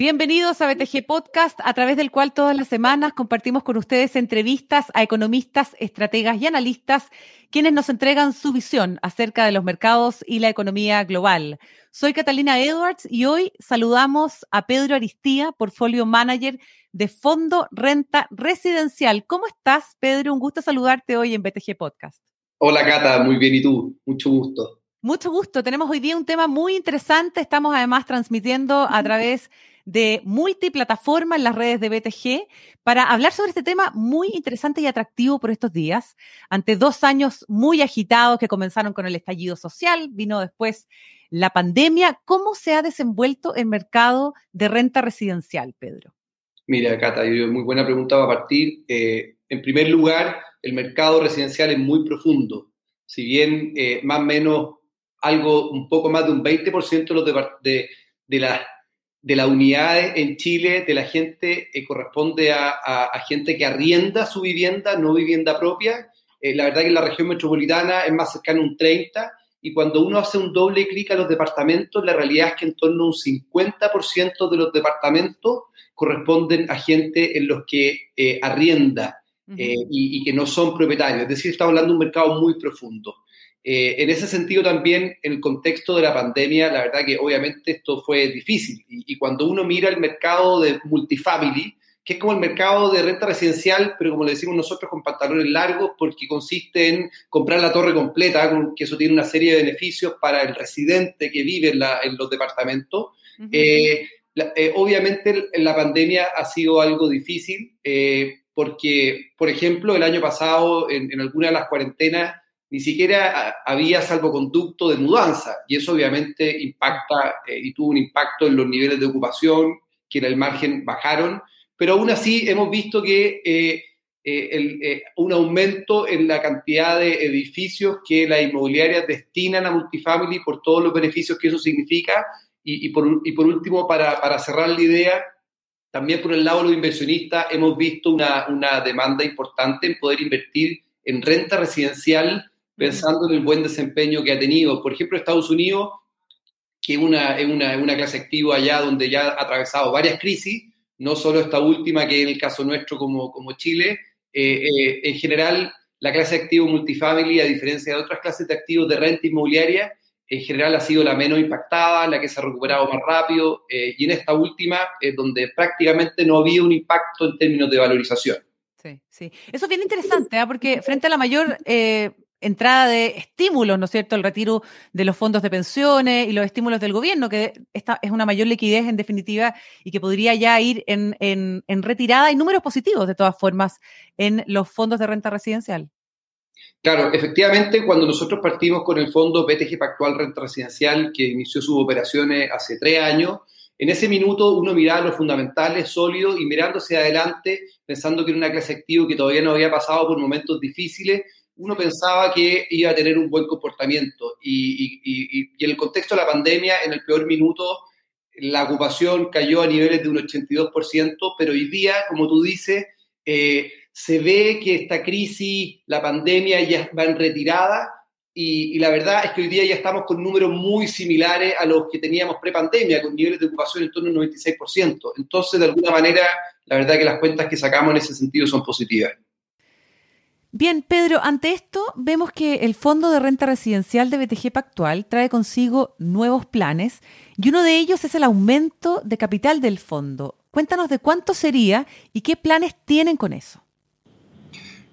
Bienvenidos a BTG Podcast, a través del cual todas las semanas compartimos con ustedes entrevistas a economistas, estrategas y analistas, quienes nos entregan su visión acerca de los mercados y la economía global. Soy Catalina Edwards y hoy saludamos a Pedro Aristía, Portfolio Manager de Fondo Renta Residencial. ¿Cómo estás, Pedro? Un gusto saludarte hoy en BTG Podcast. Hola, Cata, muy bien. ¿Y tú? Mucho gusto. Mucho gusto. Tenemos hoy día un tema muy interesante. Estamos además transmitiendo a través de multiplataforma en las redes de BTG para hablar sobre este tema muy interesante y atractivo por estos días. Ante dos años muy agitados que comenzaron con el estallido social, vino después la pandemia. ¿Cómo se ha desenvuelto el mercado de renta residencial, Pedro? Mira, Cata, muy buena pregunta para partir. Eh, en primer lugar, el mercado residencial es muy profundo. Si bien eh, más o menos algo, un poco más de un 20% de, los de, de las de la unidad en Chile de la gente eh, corresponde a, gente que arrienda su vivienda, no vivienda propia. Eh, la verdad que en la región metropolitana es más cercano a un 30 y cuando uno hace un doble clic a los departamentos, la realidad es que en torno a un 50% de los departamentos corresponden a gente en los que eh, arrienda y, y, que no son propietarios. Es decir, estamos hablando de un mercado muy profundo. Eh, en ese sentido también, en el contexto de la pandemia, la verdad que obviamente esto fue difícil. Y, cuando uno mira el mercado de multifamily, que es como el mercado de renta residencial, pero como le decimos nosotros, con pantalones largos, porque consiste en comprar la torre completa, que eso tiene una serie de beneficios para el residente que vive en, los departamentos. Eh, eh, obviamente la pandemia ha sido algo difícil, porque, por ejemplo, el año pasado, en, en alguna de las cuarentenas, ni siquiera había salvoconducto de mudanza y eso obviamente impacta eh, y tuvo un impacto en los niveles de ocupación que en el margen bajaron, pero aún así hemos visto que eh, eh, un aumento en la cantidad de edificios que las inmobiliarias destinan a multifamily por todos los beneficios que eso significa y, por, último, para, para, cerrar la idea, también por el lado de los inversionistas hemos visto una, una demanda importante en poder invertir en renta residencial pensando en el buen desempeño que ha tenido. Por ejemplo, Estados Unidos, que es una, una, una clase activa allá donde ya ha atravesado varias crisis, no solo esta última, que en el caso nuestro como, como Chile, eh, eh, en general la clase activo multifamily, a diferencia de otras clases de activos de renta inmobiliaria, en general ha sido la menos impactada, la que se ha recuperado más rápido, eh, y en esta última, donde prácticamente no había un impacto en términos de valorización. Sí, sí. Eso es bien interesante, ¿ah? porque frente a la mayor entrada de estímulos, ¿no es cierto?, el retiro de los fondos de pensiones y los estímulos del gobierno, que esta es una mayor liquidez en definitiva y que podría ya ir en, en, retirada y números positivos de todas formas en los fondos de renta residencial. Claro, efectivamente, cuando nosotros partimos con el fondo BTG Pactual Renta Residencial, que inició sus operaciones hace tres años, en ese minuto uno miraba los fundamentales sólidos y mirándose adelante, pensando que era una clase activa que todavía no había pasado por momentos difíciles, uno pensaba que iba a tener un buen comportamiento. Y, en el contexto de la pandemia, en el peor minuto, la ocupación cayó a niveles de un 82%, pero hoy día, como tú dices, eh, se ve que esta crisis, la pandemia ya va en retirada y, la verdad es que hoy día ya estamos con números muy similares a los que teníamos pre-pandemia, con niveles de ocupación en torno al 96%. Entonces, de alguna manera, la verdad que las cuentas que sacamos en ese sentido son positivas. Bien, Pedro, ante esto vemos que el Fondo de Renta Residencial de BTG Pactual trae consigo nuevos planes y uno de ellos es el aumento de capital del fondo. Cuéntanos de cuánto sería y qué planes tienen con eso.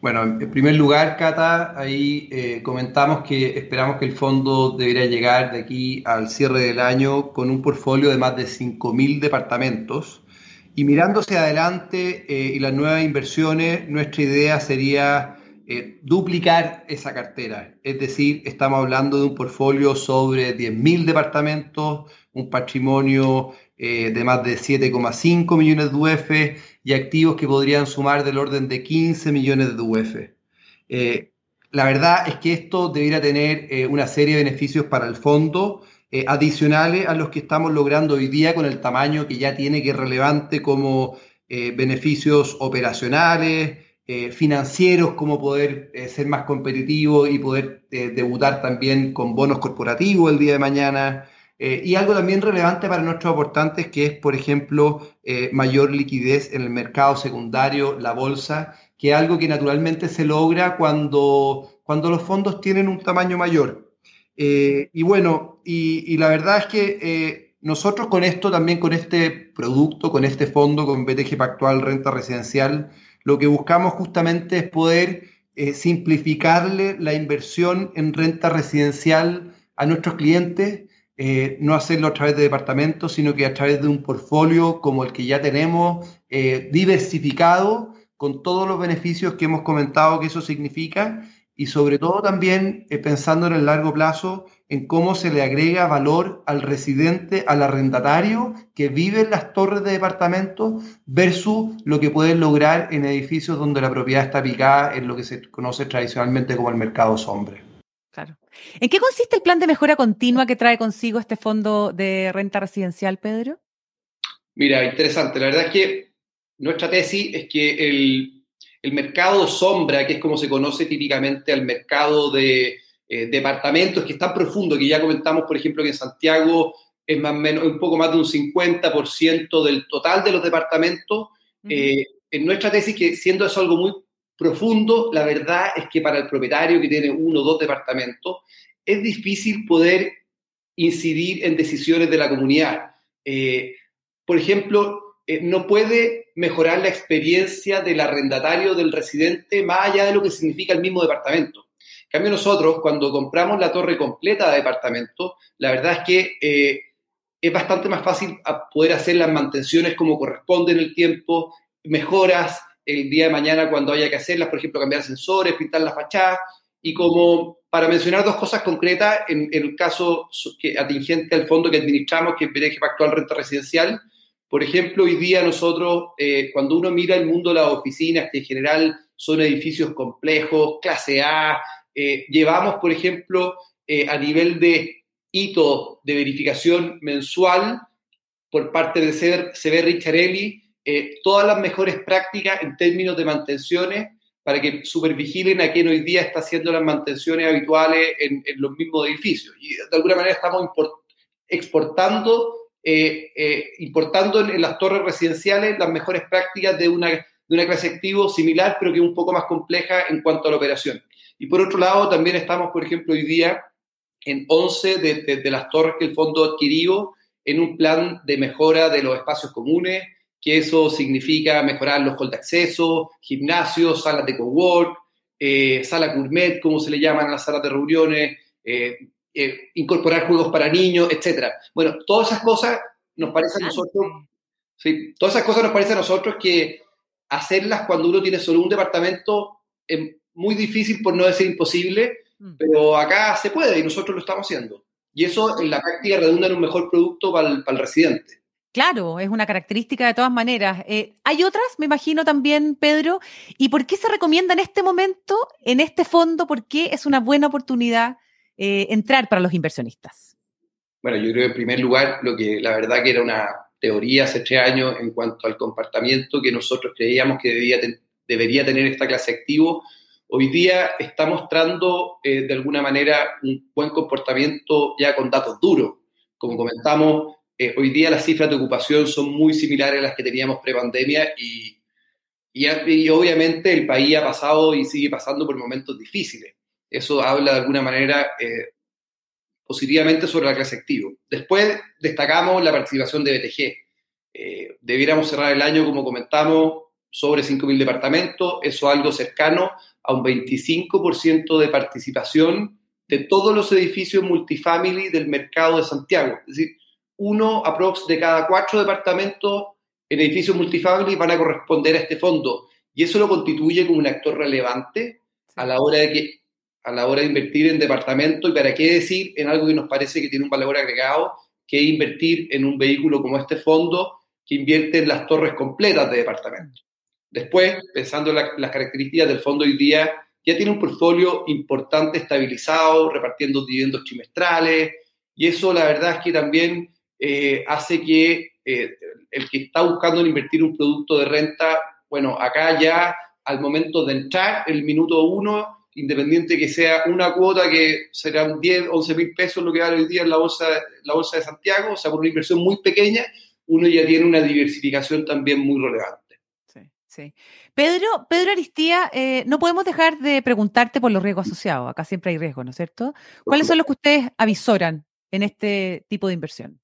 Bueno, en primer lugar, Cata, ahí eh, comentamos que esperamos que el fondo debería llegar de aquí al cierre del año con un portfolio de más de 5.000 departamentos. Y mirándose adelante eh, y las nuevas inversiones, nuestra idea sería eh, duplicar esa cartera. Es decir, estamos hablando de un portfolio sobre 10.000 departamentos, un patrimonio eh, de más de 7,5 millones de UF y activos que podrían sumar del orden de 15 millones de UF. Eh, la verdad es que esto debería tener una serie de beneficios para el fondo, adicionales a los que estamos logrando hoy día con el tamaño que ya tiene, que es relevante como beneficios operacionales, eh, financieros, como poder eh, ser más competitivo y poder eh, debutar también con bonos corporativos el día de mañana. Y algo también relevante para nuestros aportantes, que es, por ejemplo, mayor liquidez en el mercado secundario, la bolsa, que es algo que naturalmente se logra cuando, cuando los fondos tienen un tamaño mayor. y bueno, y, la verdad es que nosotros con esto, también con este producto, con este fondo, con BTG Pactual Renta Residencial, lo que buscamos justamente es poder eh, simplificarle la inversión en renta residencial a nuestros clientes, eh, no hacerlo a través de departamentos, sino que a través de un portfolio como el que ya tenemos, eh, diversificado, con todos los beneficios que hemos comentado que eso significa, y sobre todo también pensando en el largo plazo, en cómo se le agrega valor al residente, al arrendatario que vive en las torres de departamentos versus lo que pueden lograr en edificios donde la propiedad está picada en lo que se conoce tradicionalmente como el mercado sombra. Claro. ¿En qué consiste el plan de mejora continua que trae consigo este fondo de renta residencial, Pedro? Mira, interesante. La verdad es que nuestra tesis es que el, el mercado sombra, que es como se conoce típicamente al mercado de eh, departamentos que están profundos, que ya comentamos, por ejemplo, que en Santiago es más menos, un poco más de un 50% del total de los departamentos. Eh, en nuestra tesis, que siendo eso algo muy profundo, la verdad es que para el propietario que tiene uno o dos departamentos, es difícil poder incidir en decisiones de la comunidad. Eh, por ejemplo, no puede mejorar la experiencia del arrendatario, del residente, más allá de lo que significa el mismo departamento cambio, nosotros, cuando compramos la torre completa de departamento, la verdad es que eh, es bastante más fácil poder hacer las mantenciones como corresponde en el tiempo, mejoras el día de mañana cuando haya que hacerlas, por ejemplo, cambiar sensores, pintar la fachada, y como para mencionar dos cosas concretas, en, el caso que, atingente al fondo que administramos, que es BDG Pactual Renta Residencial, por ejemplo, hoy día nosotros, eh, cuando uno mira el mundo de las oficinas, que en general son edificios complejos, clase A, eh, llevamos, por ejemplo, eh, a nivel de hito de verificación mensual por parte de CB Richarelli eh, todas las mejores prácticas en términos de mantenciones para que supervigilen a quien hoy día está haciendo las mantenciones habituales en, los mismos edificios. Y de alguna manera estamos exportando, importando en, las torres residenciales las mejores prácticas de una, de una clase activo similar, pero que es un poco más compleja en cuanto a la operación. Y por otro lado, también estamos, por ejemplo, hoy día en 11 de, las torres que el fondo ha adquirido en un plan de mejora de los espacios comunes, que eso significa mejorar los hall de acceso, gimnasios, salas de cowork, eh, sala gourmet, como se le llaman a las salas de reuniones, eh, eh, incorporar juegos para niños, etc. Bueno, todas esas cosas nos parecen a nosotros, sí, todas esas cosas nos parece a nosotros que hacerlas cuando uno tiene solo un departamento muy difícil, por no decir imposible, mm. pero acá se puede y nosotros lo estamos haciendo. Y eso en la práctica redunda en un mejor producto para el, residente. Claro, es una característica de todas maneras. Eh, hay otras, me imagino también, Pedro. ¿Y por qué se recomienda en este momento, en este fondo, por qué es una buena oportunidad eh, entrar para los inversionistas? Bueno, yo creo que en primer lugar, lo que la verdad que era una teoría hace tres años en cuanto al comportamiento que nosotros creíamos que debía debería tener esta clase activo, hoy día está mostrando eh, de alguna manera un buen comportamiento ya con datos duros. Como comentamos, eh, hoy día las cifras de ocupación son muy similares a las que teníamos pre-pandemia y, y, obviamente el país ha pasado y sigue pasando por momentos difíciles. Eso habla de alguna manera eh, positivamente sobre la clase activo. Después destacamos la participación de BTG. debiéramos cerrar el año, como comentamos, sobre 5.000 departamentos, eso es algo cercano a un 25% de participación de todos los edificios multifamily del mercado de Santiago. Es decir, uno aprox de cada cuatro departamentos en edificios multifamily van a corresponder a este fondo. Y eso lo constituye como un actor relevante a la hora de que a la hora de invertir en departamento y para qué decir en algo que nos parece que tiene un valor agregado, que invertir en un vehículo como este fondo que invierte en las torres completas de departamento. Después, pensando en las características del fondo hoy día, ya tiene un portfolio importante estabilizado, repartiendo dividendos trimestrales, y eso la verdad es que también eh, hace que eh, el que está buscando invertir un producto de renta, bueno, acá ya al momento de entrar, el minuto uno, independiente que sea una cuota que serán 10, 11 mil pesos lo que vale hoy día en la bolsa, la bolsa de Santiago, o sea, por una inversión muy pequeña, uno ya tiene una diversificación también muy relevante. Sí, sí. Pedro, Pedro Aristía, eh, no podemos dejar de preguntarte por los riesgos asociados. Acá siempre hay riesgos, ¿no es cierto? ¿Cuáles son los que ustedes avisoran en este tipo de inversión?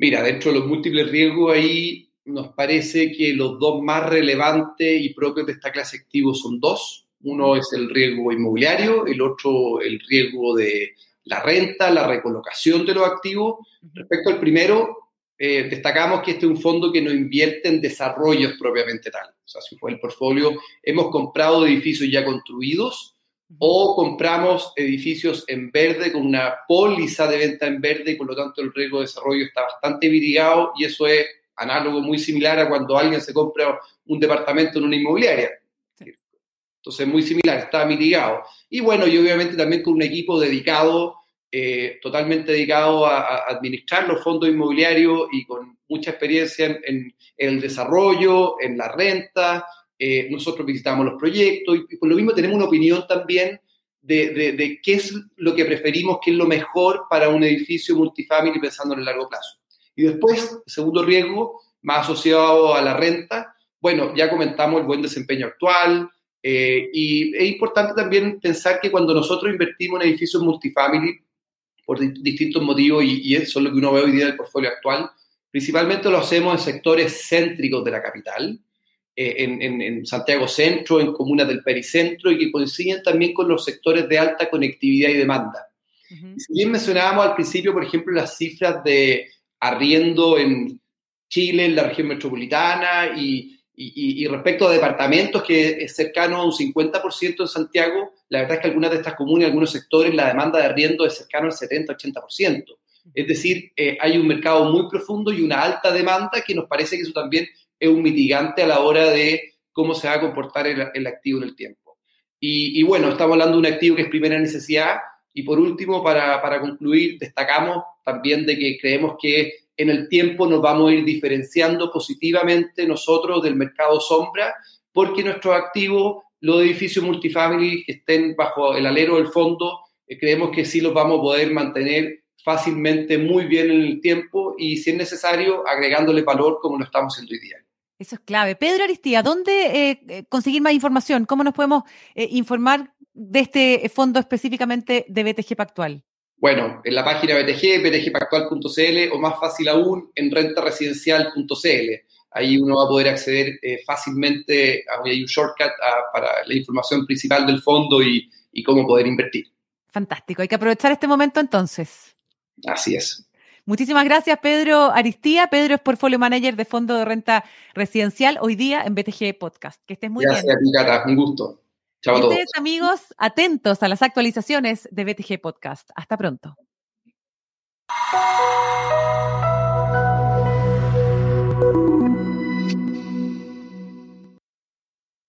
Mira, dentro de los múltiples riesgos ahí nos parece que los dos más relevantes y propios de esta clase activo son dos. Uno es el riesgo inmobiliario, el otro el riesgo de la renta, la recolocación de los activos. Respecto al primero, eh, destacamos que este es un fondo que no invierte en desarrollos propiamente tal. O sea, si fue el portfolio, hemos comprado edificios ya construidos o compramos edificios en verde con una póliza de venta en verde y por lo tanto el riesgo de desarrollo está bastante mitigado y eso es análogo muy similar a cuando alguien se compra un departamento en una inmobiliaria. Entonces, muy similar, está mitigado. Y bueno, y obviamente también con un equipo dedicado, eh, totalmente dedicado a, administrar los fondos inmobiliarios y con mucha experiencia en, el desarrollo, en la renta. Eh, nosotros visitamos los proyectos y, por lo mismo tenemos una opinión también de, de, qué es lo que preferimos, qué es lo mejor para un edificio multifamily pensando en el largo plazo. Y después, segundo riesgo, más asociado a la renta, bueno, ya comentamos el buen desempeño actual, eh, y es importante también pensar que cuando nosotros invertimos en edificios multifamily, por distintos motivos, y, eso es lo que uno ve hoy día del portfolio actual, principalmente lo hacemos en sectores céntricos de la capital, eh, en, Santiago Centro, en comunas del pericentro, y que coinciden también con los sectores de alta conectividad y demanda. Si bien mencionábamos al principio, por ejemplo, las cifras de arriendo en Chile, en la región metropolitana, y, respecto a departamentos, que es cercano a un 50% en Santiago, la verdad es que algunas de estas comunas, algunos sectores, la demanda de arriendo es cercano al 70-80%. Es decir, eh, hay un mercado muy profundo y una alta demanda que nos parece que eso también es un mitigante a la hora de cómo se va a comportar el, activo en el tiempo. Y, bueno, estamos hablando de un activo que es primera necesidad. Y por último, para, para concluir, destacamos también de que creemos que en el tiempo nos vamos a ir diferenciando positivamente nosotros del mercado sombra, porque nuestros activos, los edificios multifamily que estén bajo el alero del fondo, eh, creemos que sí los vamos a poder mantener fácilmente muy bien en el tiempo y si es necesario agregándole valor como lo estamos haciendo hoy día. Eso es clave. Pedro Aristía, ¿dónde eh, eh, conseguir más información? ¿Cómo nos podemos informar de este fondo específicamente de BTG Pactual? Bueno, en la página BTG, btgpactual.cl o más fácil aún, en rentaresidencial.cl. Ahí uno va a poder acceder eh, fácilmente, hay un shortcut para la información principal del fondo y, cómo poder invertir. Fantástico, hay que aprovechar este momento entonces. Así es. Muchísimas gracias, Pedro Aristía. Pedro es Portfolio Manager de Fondo de Renta Residencial, hoy día en BTG Podcast. Que estés muy bien. Gracias Cata. Un gusto. Chao a todos. Ustedes, amigos, atentos a las actualizaciones de BTG Podcast. Hasta pronto.